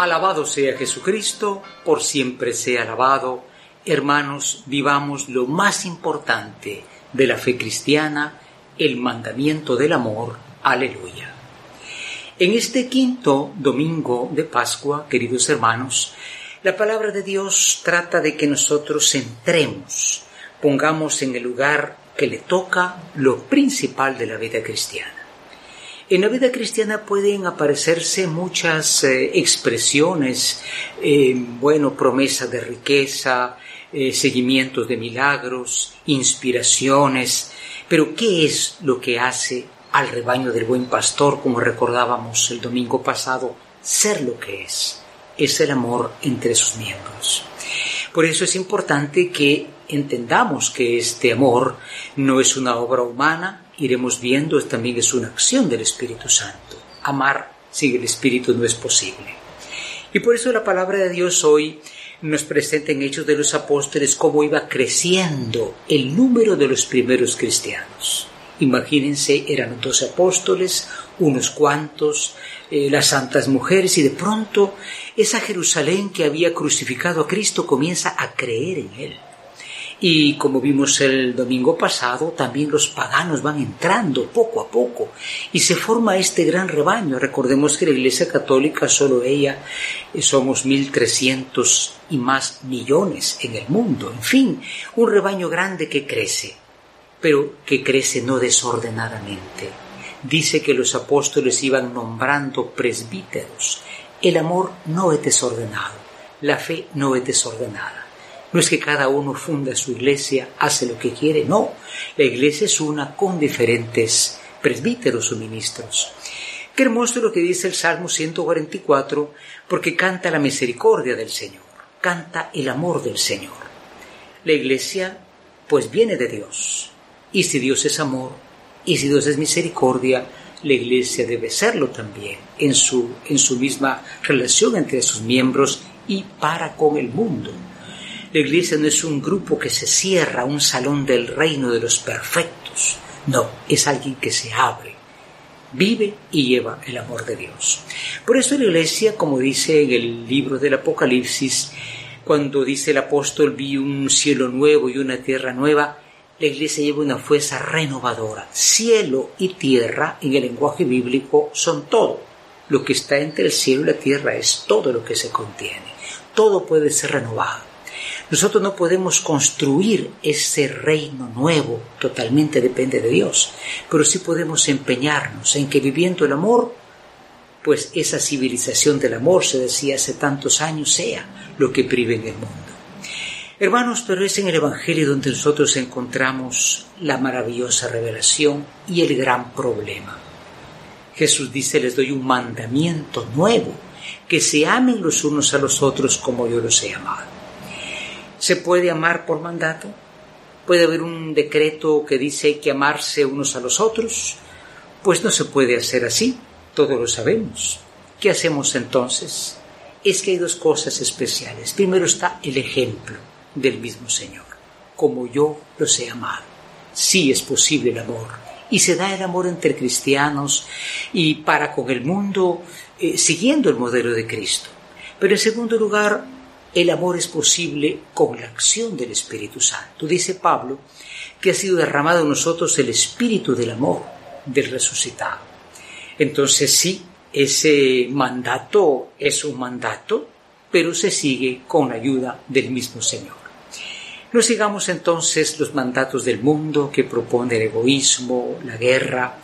Alabado sea Jesucristo, por siempre sea alabado. Hermanos, vivamos lo más importante de la fe cristiana, el mandamiento del amor. Aleluya. En este quinto domingo de Pascua, queridos hermanos, la palabra de Dios trata de que nosotros entremos, pongamos en el lugar que le toca lo principal de la vida cristiana. En la vida cristiana pueden aparecerse muchas eh, expresiones, eh, bueno, promesa de riqueza, eh, seguimientos de milagros, inspiraciones, pero ¿qué es lo que hace al rebaño del buen pastor, como recordábamos el domingo pasado, ser lo que es? Es el amor entre sus miembros. Por eso es importante que entendamos que este amor no es una obra humana, iremos viendo, también es una acción del Espíritu Santo. Amar sin el Espíritu no es posible. Y por eso la palabra de Dios hoy nos presenta en Hechos de los Apóstoles cómo iba creciendo el número de los primeros cristianos. Imagínense, eran dos apóstoles, unos cuantos, eh, las santas mujeres, y de pronto esa Jerusalén que había crucificado a Cristo comienza a creer en Él. Y como vimos el domingo pasado, también los paganos van entrando poco a poco y se forma este gran rebaño. Recordemos que la Iglesia Católica, solo ella, eh, somos 1.300 y más millones en el mundo. En fin, un rebaño grande que crece, pero que crece no desordenadamente. Dice que los apóstoles iban nombrando presbíteros. El amor no es desordenado, la fe no es desordenada. No es que cada uno funda su iglesia, hace lo que quiere, no. La iglesia es una con diferentes presbíteros o ministros. Qué hermoso lo que dice el Salmo 144, porque canta la misericordia del Señor, canta el amor del Señor. La iglesia, pues viene de Dios. Y si Dios es amor, y si Dios es misericordia, la iglesia debe serlo también en su, en su misma relación entre sus miembros y para con el mundo. La iglesia no es un grupo que se cierra, un salón del reino de los perfectos. No, es alguien que se abre, vive y lleva el amor de Dios. Por eso la iglesia, como dice en el libro del Apocalipsis, cuando dice el apóstol vi un cielo nuevo y una tierra nueva, la iglesia lleva una fuerza renovadora. Cielo y tierra en el lenguaje bíblico son todo. Lo que está entre el cielo y la tierra es todo lo que se contiene. Todo puede ser renovado. Nosotros no podemos construir ese reino nuevo, totalmente depende de Dios, pero sí podemos empeñarnos en que viviendo el amor, pues esa civilización del amor, se decía hace tantos años, sea lo que prive en el mundo. Hermanos, pero es en el Evangelio donde nosotros encontramos la maravillosa revelación y el gran problema. Jesús dice, les doy un mandamiento nuevo, que se amen los unos a los otros como yo los he amado. ¿Se puede amar por mandato? ¿Puede haber un decreto que dice que amarse unos a los otros? Pues no se puede hacer así, todos lo sabemos. ¿Qué hacemos entonces? Es que hay dos cosas especiales. Primero está el ejemplo del mismo Señor, como yo los he amado. Sí es posible el amor, y se da el amor entre cristianos y para con el mundo eh, siguiendo el modelo de Cristo. Pero en segundo lugar, el amor es posible con la acción del Espíritu Santo. Dice Pablo que ha sido derramado en nosotros el espíritu del amor del resucitado. Entonces sí, ese mandato es un mandato, pero se sigue con ayuda del mismo Señor. No sigamos entonces los mandatos del mundo que propone el egoísmo, la guerra,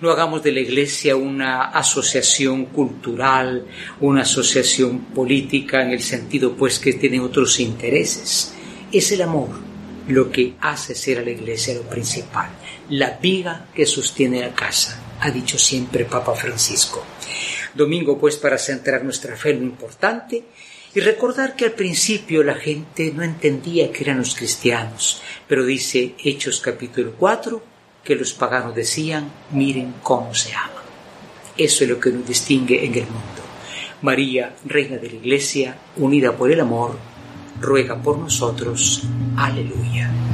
no hagamos de la Iglesia una asociación cultural, una asociación política en el sentido pues que tiene otros intereses. Es el amor lo que hace ser a la Iglesia lo principal, la viga que sostiene la casa, ha dicho siempre Papa Francisco. Domingo pues para centrar nuestra fe en lo importante y recordar que al principio la gente no entendía que eran los cristianos, pero dice Hechos capítulo 4, que los paganos decían, miren cómo se aman. Eso es lo que nos distingue en el mundo. María, Reina de la Iglesia, unida por el amor, ruega por nosotros. Aleluya.